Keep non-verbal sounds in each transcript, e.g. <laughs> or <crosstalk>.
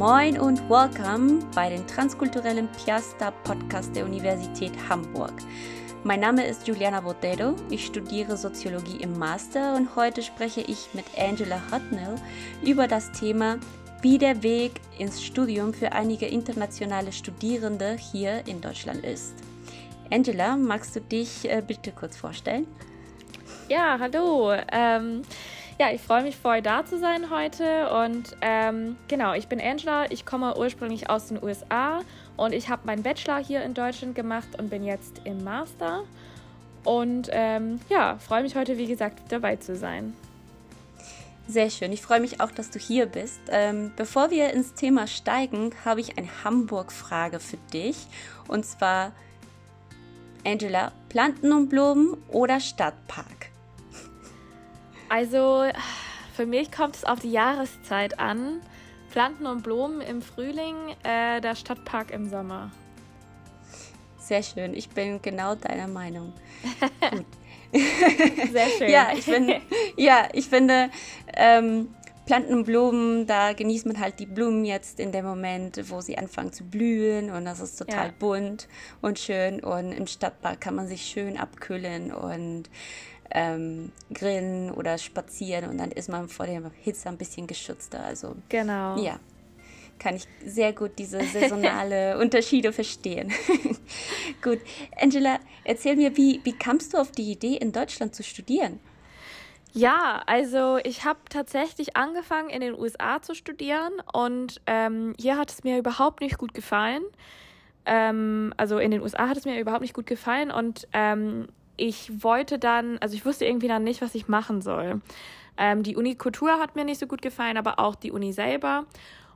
Moin und welcome bei den transkulturellen Piasta Podcast der Universität Hamburg. Mein Name ist Juliana Botero, ich studiere Soziologie im Master und heute spreche ich mit Angela Hutnell über das Thema, wie der Weg ins Studium für einige internationale Studierende hier in Deutschland ist. Angela, magst du dich äh, bitte kurz vorstellen? Ja, hallo. Ähm, ja, ich freue mich voll da zu sein heute. Und ähm, genau, ich bin Angela. Ich komme ursprünglich aus den USA und ich habe meinen Bachelor hier in Deutschland gemacht und bin jetzt im Master. Und ähm, ja, freue mich heute, wie gesagt, dabei zu sein. Sehr schön. Ich freue mich auch, dass du hier bist. Ähm, bevor wir ins Thema steigen, habe ich eine Hamburg-Frage für dich. Und zwar, Angela, Planten und Blumen oder Stadtpark? Also für mich kommt es auf die Jahreszeit an. Planten und Blumen im Frühling, äh, der Stadtpark im Sommer. Sehr schön, ich bin genau deiner Meinung. <laughs> Gut. Sehr <laughs> schön. ja, ich bin, ja, ich finde, ähm, Planten und Blumen, da genießt man halt die Blumen jetzt in dem Moment, wo sie anfangen zu blühen und das ist total ja. bunt und schön und im Stadtpark kann man sich schön abkühlen und ähm, grillen oder spazieren und dann ist man vor der Hitze ein bisschen geschützter. Also genau. Ja, kann ich sehr gut diese saisonale <laughs> Unterschiede verstehen. <laughs> gut, Angela, erzähl mir, wie, wie kamst du auf die Idee, in Deutschland zu studieren? Ja, also ich habe tatsächlich angefangen in den USA zu studieren und ähm, hier hat es mir überhaupt nicht gut gefallen. Ähm, also in den USA hat es mir überhaupt nicht gut gefallen und ähm, ich wollte dann, also ich wusste irgendwie dann nicht, was ich machen soll. Ähm, die Uni Kultur hat mir nicht so gut gefallen, aber auch die Uni selber.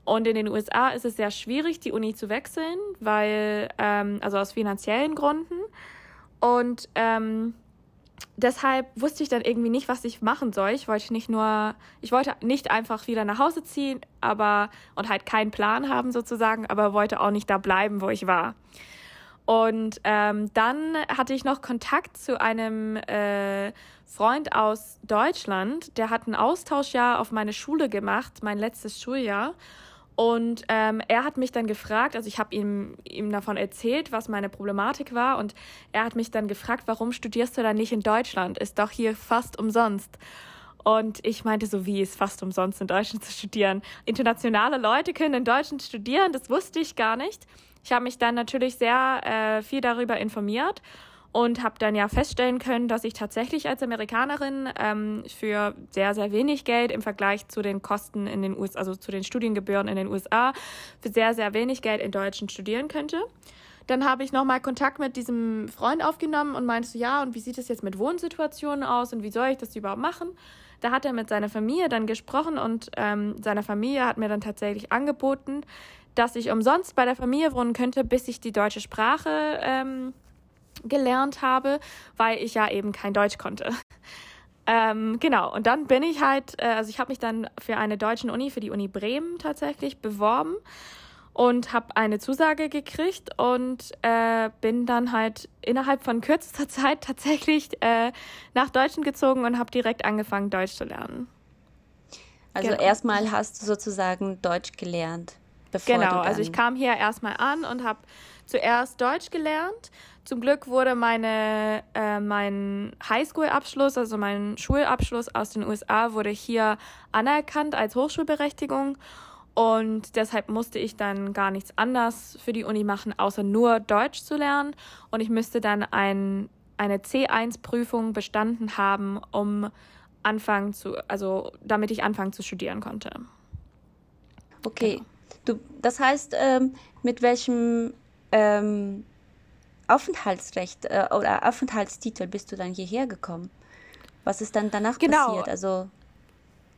Und in den USA ist es sehr schwierig, die Uni zu wechseln, weil, ähm, also aus finanziellen Gründen. Und ähm, deshalb wusste ich dann irgendwie nicht, was ich machen soll. Ich wollte nicht nur, ich wollte nicht einfach wieder nach Hause ziehen, aber und halt keinen Plan haben sozusagen, aber wollte auch nicht da bleiben, wo ich war. Und ähm, dann hatte ich noch Kontakt zu einem äh, Freund aus Deutschland, der hat ein Austauschjahr auf meine Schule gemacht, mein letztes Schuljahr. Und ähm, er hat mich dann gefragt, also ich habe ihm, ihm davon erzählt, was meine Problematik war. Und er hat mich dann gefragt, warum studierst du dann nicht in Deutschland? Ist doch hier fast umsonst. Und ich meinte so, wie ist fast umsonst in Deutschland zu studieren? Internationale Leute können in Deutschland studieren, das wusste ich gar nicht. Ich habe mich dann natürlich sehr äh, viel darüber informiert und habe dann ja feststellen können, dass ich tatsächlich als Amerikanerin ähm, für sehr, sehr wenig Geld im Vergleich zu den Kosten in den USA, also zu den Studiengebühren in den USA, für sehr, sehr wenig Geld in Deutschland studieren könnte. Dann habe ich nochmal Kontakt mit diesem Freund aufgenommen und meinte so, ja, und wie sieht es jetzt mit Wohnsituationen aus und wie soll ich das überhaupt machen? Da hat er mit seiner Familie dann gesprochen und ähm, seine Familie hat mir dann tatsächlich angeboten, dass ich umsonst bei der Familie wohnen könnte, bis ich die deutsche Sprache ähm, gelernt habe, weil ich ja eben kein Deutsch konnte. <laughs> Ähm, genau, und dann bin ich halt, äh, also ich habe mich dann für eine deutsche Uni, für die Uni Bremen tatsächlich beworben und habe eine Zusage gekriegt und äh, bin dann halt innerhalb von kürzester <laughs> Zeit tatsächlich äh, nach Deutschland gezogen und habe direkt angefangen, Deutsch zu lernen. Also genau. erstmal hast du sozusagen Deutsch gelernt. Bevor genau, also ich kam hier erstmal an und habe zuerst Deutsch gelernt. Zum Glück wurde meine, äh, mein Highschool-Abschluss, also mein Schulabschluss aus den USA, wurde hier anerkannt als Hochschulberechtigung. Und deshalb musste ich dann gar nichts anderes für die Uni machen, außer nur Deutsch zu lernen. Und ich müsste dann ein, eine C1-Prüfung bestanden haben, um anfangen zu, also damit ich anfangen zu studieren konnte. Okay. Genau. Du, das heißt, ähm, mit welchem ähm, Aufenthaltsrecht äh, oder Aufenthaltstitel bist du dann hierher gekommen? Was ist dann danach genau. passiert? Also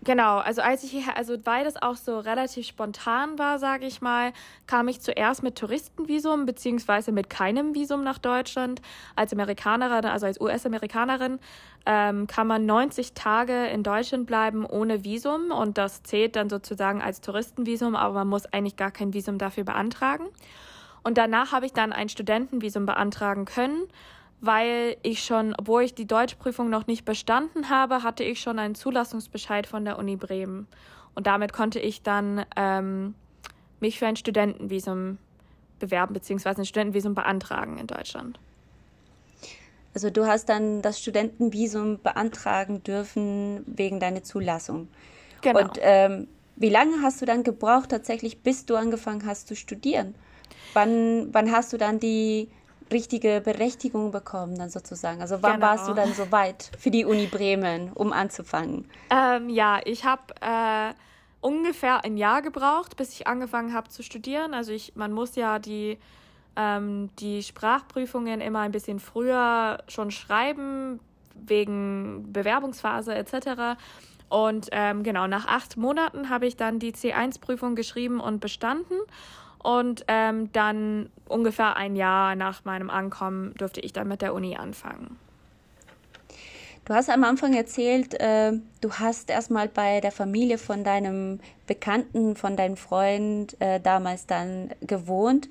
Genau, also als ich hierher, also weil das auch so relativ spontan war, sage ich mal, kam ich zuerst mit Touristenvisum beziehungsweise mit keinem Visum nach Deutschland. Als Amerikanerin, also als US-Amerikanerin, ähm, kann man 90 Tage in Deutschland bleiben ohne Visum und das zählt dann sozusagen als Touristenvisum, aber man muss eigentlich gar kein Visum dafür beantragen. Und danach habe ich dann ein Studentenvisum beantragen können weil ich schon, obwohl ich die Deutschprüfung noch nicht bestanden habe, hatte ich schon einen Zulassungsbescheid von der Uni Bremen. Und damit konnte ich dann ähm, mich für ein Studentenvisum bewerben bzw. ein Studentenvisum beantragen in Deutschland. Also du hast dann das Studentenvisum beantragen dürfen wegen deiner Zulassung. Genau. Und ähm, wie lange hast du dann gebraucht tatsächlich, bis du angefangen hast zu studieren? Wann, wann hast du dann die richtige Berechtigung bekommen, dann sozusagen? Also wann genau. warst du dann so weit für die Uni Bremen, um anzufangen? Ähm, ja, ich habe äh, ungefähr ein Jahr gebraucht, bis ich angefangen habe zu studieren. Also ich, man muss ja die, ähm, die Sprachprüfungen immer ein bisschen früher schon schreiben, wegen Bewerbungsphase etc. Und ähm, genau, nach acht Monaten habe ich dann die C1-Prüfung geschrieben und bestanden. Und ähm, dann ungefähr ein Jahr nach meinem Ankommen durfte ich dann mit der Uni anfangen. Du hast am Anfang erzählt, äh, du hast erstmal bei der Familie von deinem Bekannten, von deinem Freund äh, damals dann gewohnt.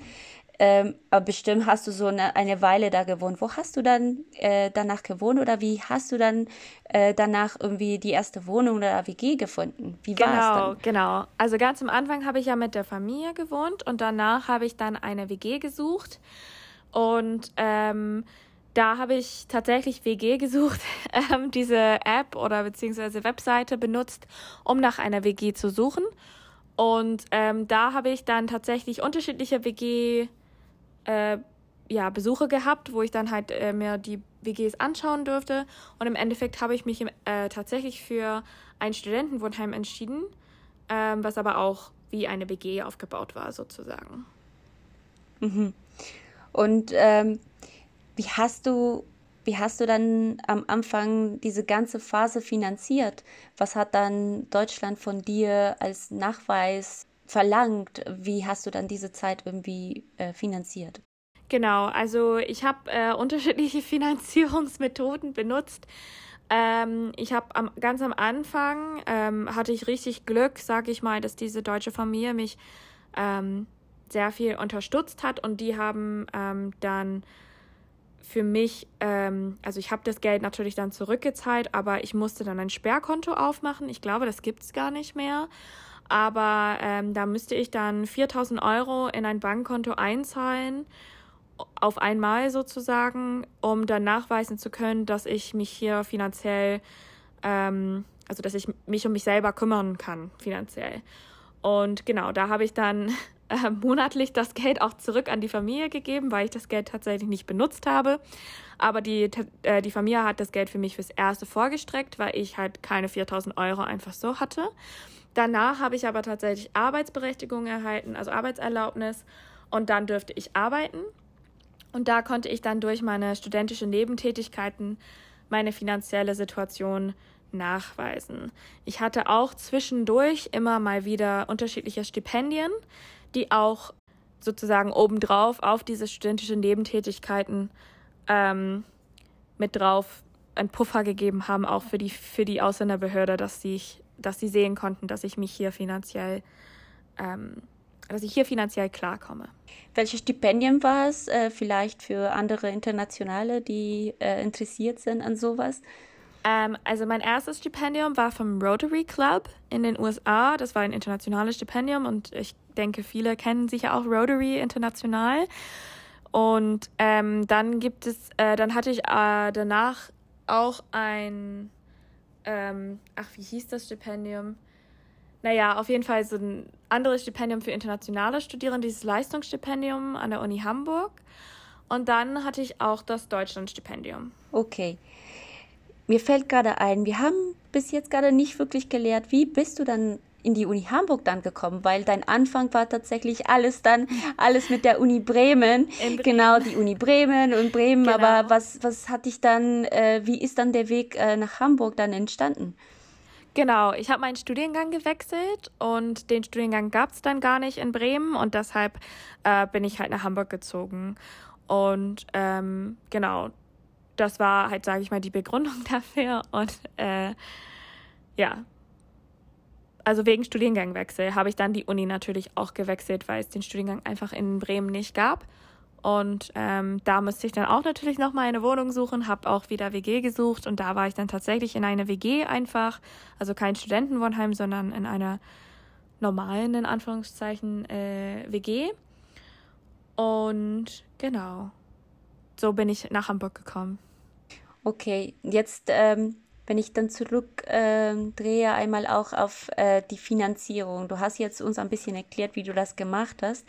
Ähm, aber bestimmt hast du so eine, eine Weile da gewohnt. Wo hast du dann äh, danach gewohnt oder wie hast du dann äh, danach irgendwie die erste Wohnung oder WG gefunden? Wie war genau, es dann? Genau, Also ganz am Anfang habe ich ja mit der Familie gewohnt und danach habe ich dann eine WG gesucht. Und ähm, da habe ich tatsächlich WG <laughs> gesucht, ähm, diese App oder beziehungsweise Webseite benutzt, um nach einer WG zu suchen. Und ähm, da habe ich dann tatsächlich unterschiedliche WG äh, ja, Besuche gehabt, wo ich dann halt äh, mir die WGs anschauen durfte. Und im Endeffekt habe ich mich im, äh, tatsächlich für ein Studentenwohnheim entschieden, ähm, was aber auch wie eine WG aufgebaut war, sozusagen. Mhm. Und ähm, wie hast du, wie hast du dann am Anfang diese ganze Phase finanziert? Was hat dann Deutschland von dir als Nachweis verlangt. Wie hast du dann diese Zeit irgendwie äh, finanziert? Genau, also ich habe äh, <laughs> unterschiedliche Finanzierungsmethoden benutzt. Ähm, ich habe am, ganz am Anfang ähm, hatte ich richtig Glück, sage ich mal, dass diese deutsche Familie mich ähm, sehr viel unterstützt hat und die haben ähm, dann für mich, ähm, also ich habe das Geld natürlich dann zurückgezahlt, aber ich musste dann ein Sperrkonto aufmachen. Ich glaube, das gibt es gar nicht mehr aber ähm, da müsste ich dann 4000 Euro in ein Bankkonto einzahlen, auf einmal sozusagen, um dann nachweisen zu können, dass ich mich hier finanziell, ähm, also dass ich mich um mich selber kümmern kann, finanziell. Und genau, da habe ich dann <laughs> äh, monatlich das Geld auch zurück an die Familie gegeben, weil ich das Geld tatsächlich nicht benutzt habe. Aber die, äh, die Familie hat das Geld für mich fürs Erste vorgestreckt, weil ich halt keine 4000 Euro einfach so hatte. Danach habe ich aber tatsächlich Arbeitsberechtigung erhalten, also Arbeitserlaubnis. Und dann dürfte ich arbeiten. Und da konnte ich dann durch meine studentische Nebentätigkeiten meine finanzielle Situation nachweisen. Ich hatte auch zwischendurch immer mal wieder unterschiedliche Stipendien, die auch sozusagen obendrauf auf diese studentische Nebentätigkeiten ähm, mit drauf einen Puffer gegeben haben, auch für die, für die Ausländerbehörde, dass sich dass sie sehen konnten, dass ich mich hier finanziell, ähm, dass ich hier finanziell klarkomme. Welche Stipendien war es äh, vielleicht für andere Internationale, die äh, interessiert sind an sowas? Ähm, also mein erstes Stipendium war vom Rotary Club in den USA. Das war ein internationales Stipendium und ich denke, viele kennen sicher auch Rotary international. Und ähm, dann gibt es, äh, dann hatte ich äh, danach auch ein ähm, ach, wie hieß das Stipendium? Naja, auf jeden Fall so ein anderes Stipendium für internationale Studierende, dieses Leistungsstipendium an der Uni Hamburg. Und dann hatte ich auch das Deutschlandstipendium. Okay. Mir fällt gerade ein, wir haben bis jetzt gerade nicht wirklich gelehrt, wie bist du dann in die Uni Hamburg dann gekommen, weil dein Anfang war tatsächlich alles dann, alles mit der Uni Bremen. Bremen. Genau, die Uni Bremen und Bremen. Genau. Aber was, was hat dich dann, äh, wie ist dann der Weg äh, nach Hamburg dann entstanden? Genau, ich habe meinen Studiengang gewechselt und den Studiengang gab es dann gar nicht in Bremen und deshalb äh, bin ich halt nach Hamburg gezogen. Und ähm, genau, das war halt, sage ich mal, die Begründung <laughs> dafür. Und äh, ja, also wegen Studiengangwechsel habe ich dann die Uni natürlich auch gewechselt, weil es den Studiengang einfach in Bremen nicht gab. Und ähm, da musste ich dann auch natürlich nochmal eine Wohnung suchen, habe auch wieder WG gesucht und da war ich dann tatsächlich in einer WG einfach, also kein Studentenwohnheim, sondern in einer normalen, in Anführungszeichen, äh, WG. Und genau, so bin ich nach Hamburg gekommen. Okay, jetzt, ähm, wenn ich dann zurück ähm, drehe, einmal auch auf äh, die Finanzierung. Du hast jetzt uns ein bisschen erklärt, wie du das gemacht hast.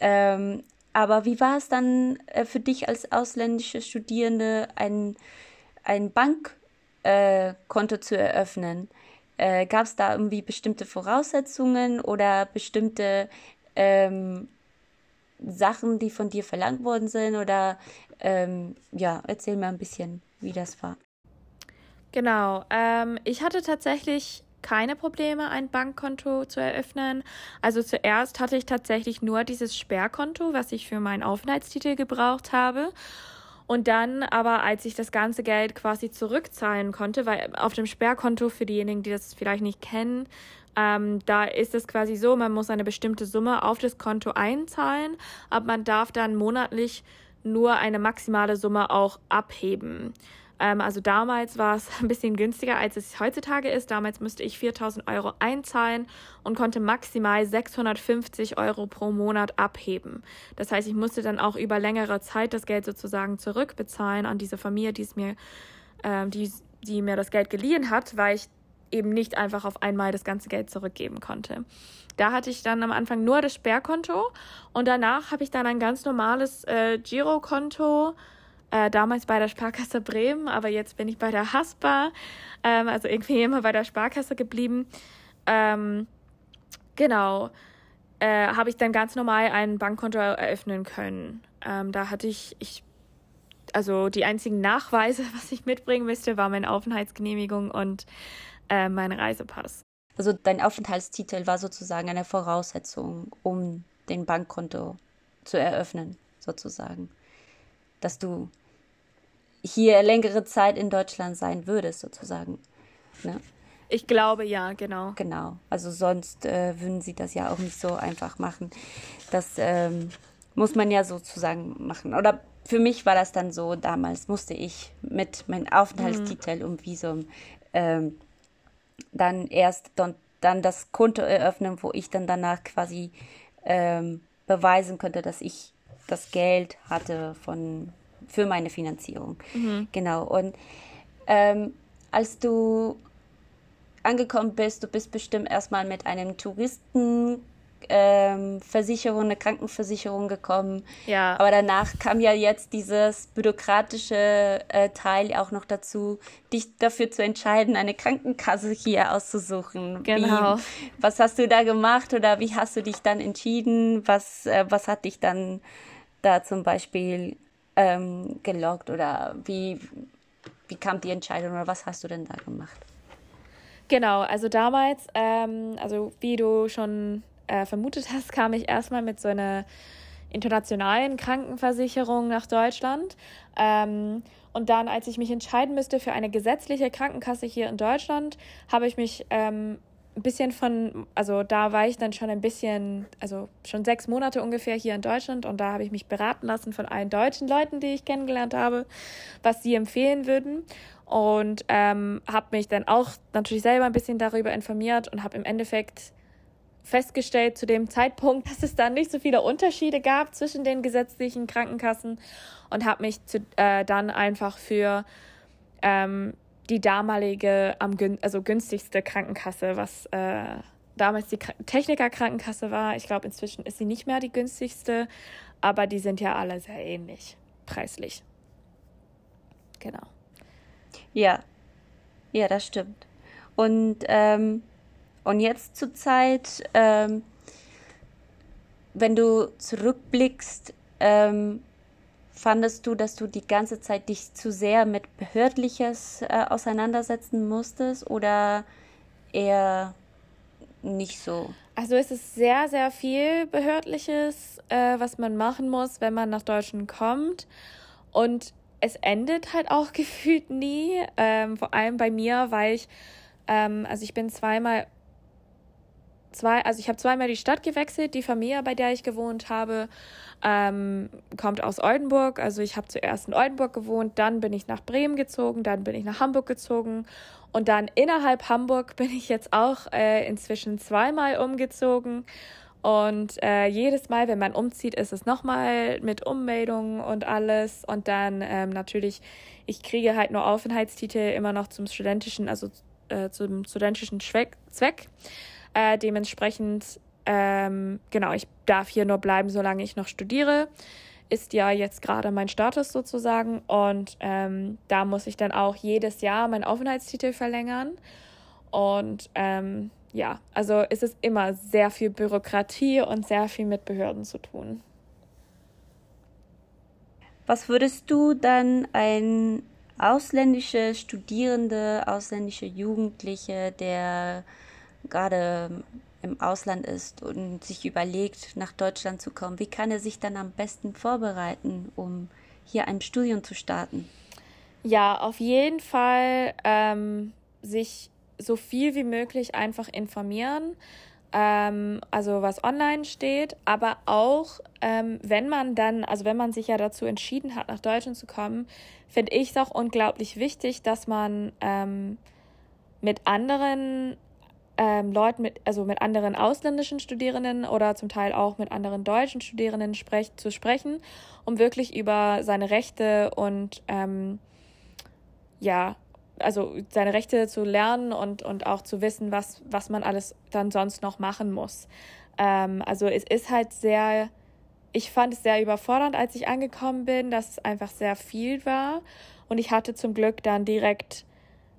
Ähm, aber wie war es dann äh, für dich als ausländische Studierende, ein, ein Bankkonto äh, zu eröffnen? Äh, Gab es da irgendwie bestimmte Voraussetzungen oder bestimmte ähm, Sachen, die von dir verlangt worden sind? Oder ähm, ja, erzähl mir ein bisschen, wie das war. Genau, ähm, ich hatte tatsächlich keine Probleme, ein Bankkonto zu eröffnen. Also zuerst hatte ich tatsächlich nur dieses Sperrkonto, was ich für meinen Aufenthaltstitel gebraucht habe. Und dann aber, als ich das ganze Geld quasi zurückzahlen konnte, weil auf dem Sperrkonto, für diejenigen, die das vielleicht nicht kennen, ähm, da ist es quasi so, man muss eine bestimmte Summe auf das Konto einzahlen, aber man darf dann monatlich nur eine maximale Summe auch abheben. Ähm, also damals war es <laughs> ein bisschen günstiger, als es heutzutage ist. Damals müsste ich 4000 Euro einzahlen und konnte maximal 650 Euro pro Monat abheben. Das heißt, ich musste dann auch über längere Zeit das Geld sozusagen zurückbezahlen an diese Familie, die es mir, äh, die, die mir das Geld geliehen hat, weil ich eben nicht einfach auf einmal das ganze Geld zurückgeben konnte. Da hatte ich dann am Anfang nur das Sperrkonto und danach habe ich dann ein ganz normales äh, Girokonto, äh, damals bei der Sparkasse Bremen, aber jetzt bin ich bei der Haspa, ähm, also irgendwie <laughs> immer bei der Sparkasse geblieben. Ähm, genau, äh, habe ich dann ganz normal ein Bankkonto eröffnen können. Ähm, da hatte ich, ich also die einzigen Nachweise, <laughs> was ich mitbringen müsste, war meine Aufenthaltsgenehmigung und äh, mein Reisepass. Also dein Aufenthaltstitel war sozusagen eine Voraussetzung, um den Bankkonto zu eröffnen, sozusagen. Dass du hier längere Zeit in Deutschland sein würdest, sozusagen. Ne? Ich glaube ja, genau. Genau. Also sonst äh, würden sie das ja auch nicht so einfach machen. Das ähm, muss man ja sozusagen machen. Oder für mich war das dann so, damals musste ich mit meinem Aufenthaltstitel mhm. und Visum ähm, dann erst dann, dann das Konto eröffnen, wo ich dann danach quasi ähm, beweisen könnte, dass ich das Geld hatte von, für meine Finanzierung. Mhm. Genau. Und ähm, als du angekommen bist, du bist bestimmt erstmal mit einem Touristen ähm, Versicherung, eine Krankenversicherung gekommen. Ja. Aber danach kam ja jetzt dieses bürokratische äh, Teil auch noch dazu, dich dafür zu entscheiden, eine Krankenkasse hier auszusuchen. Genau. Wie, was hast du da gemacht oder wie hast du dich dann entschieden? Was, äh, was hat dich dann da zum Beispiel ähm, gelockt oder wie, wie kam die Entscheidung oder was hast du denn da gemacht? Genau, also damals, ähm, also wie du schon äh, vermutet hast, <laughs> kam ich erstmal mit so einer internationalen Krankenversicherung nach Deutschland. Ähm, und dann, als ich mich entscheiden müsste für eine gesetzliche Krankenkasse hier in Deutschland, habe ich mich ähm, ein bisschen von, also da war ich dann schon ein bisschen, also schon sechs Monate ungefähr hier in Deutschland und da habe ich mich beraten lassen von allen deutschen Leuten, die ich kennengelernt habe, was sie empfehlen würden. Und ähm, habe mich dann auch natürlich selber ein bisschen darüber informiert und habe im Endeffekt festgestellt zu dem Zeitpunkt, <laughs> dass es da nicht so viele Unterschiede gab zwischen den gesetzlichen Krankenkassen und habe mich zu, äh, dann einfach für ähm, die damalige, am also günstigste Krankenkasse, was äh, damals die Techniker-Krankenkasse war. Ich glaube, inzwischen ist sie nicht mehr die günstigste, aber die sind ja alle sehr ähnlich preislich. Genau. Ja, ja, das stimmt. Und ähm, und jetzt zur Zeit, ähm, wenn du zurückblickst, ähm, fandest du, dass du die ganze Zeit dich zu sehr mit Behördliches äh, auseinandersetzen musstest oder eher nicht so? Also es ist sehr, sehr viel Behördliches, äh, was man machen muss, wenn man nach Deutschland kommt. Und es endet halt auch <laughs> gefühlt nie. Ähm, vor allem bei mir, weil ich, ähm, also ich bin zweimal zwei, also ich habe zweimal die Stadt gewechselt. Die Familie, bei der ich gewohnt habe, ähm, kommt aus Oldenburg. Also ich habe zuerst in Oldenburg gewohnt, dann bin ich nach Bremen gezogen, dann bin ich nach Hamburg gezogen und dann innerhalb Hamburg <laughs> bin ich jetzt auch äh, inzwischen zweimal umgezogen. Und äh, jedes Mal, wenn man umzieht, ist es nochmal mit Ummeldungen und alles. Und dann ähm, natürlich, ich kriege halt nur Aufenthaltstitel immer noch zum studentischen, also äh, zum studentischen Zweck. Äh, dementsprechend, ähm, genau, ich darf hier nur bleiben, solange ich noch studiere. Ist ja jetzt gerade mein Status sozusagen. Und ähm, da muss ich dann auch jedes Jahr meinen Aufenthaltstitel verlängern. Und ähm, ja, also ist es immer sehr viel Bürokratie und sehr viel mit Behörden zu tun. Was würdest du dann ein ausländische Studierende, ausländische Jugendliche, der gerade im Ausland ist und sich überlegt, nach Deutschland zu kommen, wie kann er sich dann am besten vorbereiten, um hier ein Studium zu starten? Ja, auf jeden Fall ähm, sich so viel wie möglich einfach informieren, ähm, also was online steht, aber auch, ähm, wenn man dann, also wenn man sich ja dazu entschieden hat, nach Deutschland zu kommen, finde ich es auch unglaublich wichtig, dass man ähm, mit anderen ähm, Leuten, mit, also mit anderen ausländischen Studierenden oder zum Teil auch mit anderen deutschen Studierenden sprech, zu sprechen, um wirklich über seine Rechte und ähm, ja, also seine Rechte zu lernen und, und auch zu wissen, was, was man alles dann sonst noch machen muss. Ähm, also es ist halt sehr, ich fand es sehr überfordernd, als ich angekommen bin, dass es einfach sehr viel war. Und ich hatte zum Glück dann direkt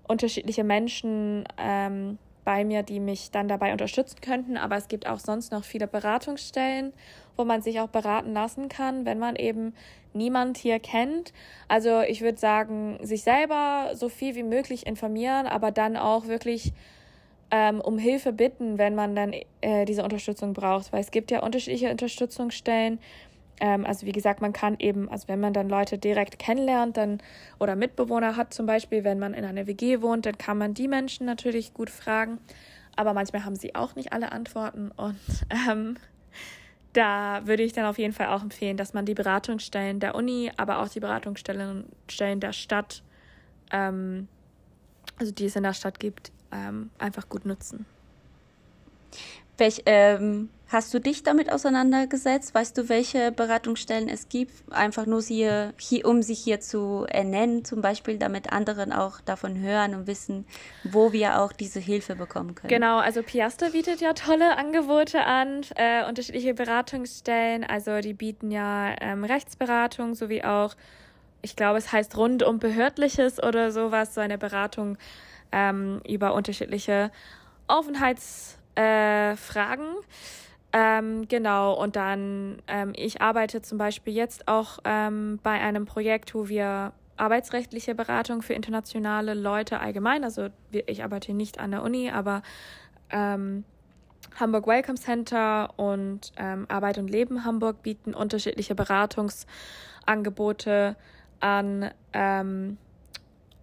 unterschiedliche Menschen ähm, bei mir, die mich dann dabei unterstützen könnten. Aber es gibt auch sonst noch viele Beratungsstellen, wo man sich auch beraten lassen kann, wenn man eben niemand hier kennt. Also ich würde sagen, sich selber so viel wie möglich informieren, aber dann auch wirklich ähm, um Hilfe bitten, wenn man dann äh, diese Unterstützung braucht. Weil es gibt ja unterschiedliche Unterstützungsstellen. Ähm, also wie gesagt, man kann eben, also wenn man dann Leute direkt kennenlernt, dann oder Mitbewohner hat zum Beispiel, wenn man in einer WG wohnt, dann kann man die Menschen natürlich gut fragen. Aber manchmal haben sie auch nicht alle Antworten und <laughs> ähm, da würde ich dann auf jeden Fall auch empfehlen, dass man die Beratungsstellen der Uni, aber auch die Beratungsstellen der Stadt, ähm, also die es in der Stadt gibt, ähm, einfach gut nutzen. Welch, ähm, hast du dich damit auseinandergesetzt? Weißt du, welche Beratungsstellen es gibt? Einfach nur hier, hier, um sich hier zu ernennen, zum Beispiel, damit anderen auch davon hören und wissen, wo wir auch diese Hilfe bekommen können. Genau, also Piaster bietet ja tolle Angebote an, äh, unterschiedliche Beratungsstellen. Also die bieten ja ähm, Rechtsberatung sowie auch, ich glaube, es heißt rund um Behördliches oder sowas, so eine Beratung ähm, über unterschiedliche Aufenthalts äh. Ähm, genau, und dann, ähm, ich arbeite zum Beispiel jetzt auch ähm, bei einem Projekt, wo wir arbeitsrechtliche Beratung für internationale Leute allgemein, also ich arbeite nicht an der Uni, aber ähm, Hamburg Welcome Center und ähm, Arbeit und Leben Hamburg bieten unterschiedliche Beratungsangebote an, ähm,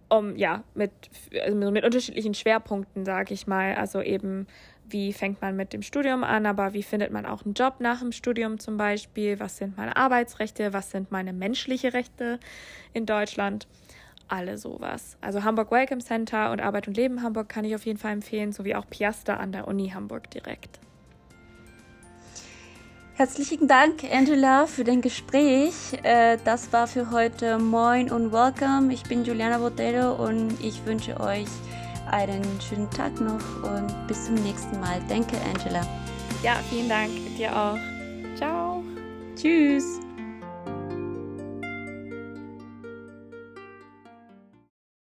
um ja mit, also mit unterschiedlichen Schwerpunkten, sage ich mal, also eben wie fängt man mit dem Studium an, aber wie findet man auch einen Job nach dem Studium zum Beispiel, was sind meine Arbeitsrechte, was sind meine menschliche Rechte in Deutschland, alle sowas. Also Hamburg Welcome Center und Arbeit und Leben Hamburg kann ich auf jeden Fall empfehlen, sowie auch Piasta an der Uni Hamburg direkt. Herzlichen Dank, Angela, für den Gespräch. Äh, das war für heute Moin und Welcome. Ich bin Juliana Botero und ich wünsche euch einen schönen Tag noch und bis zum nächsten Mal. Danke, Angela. Ja, vielen Dank. Dir auch. Ciao. Tschüss.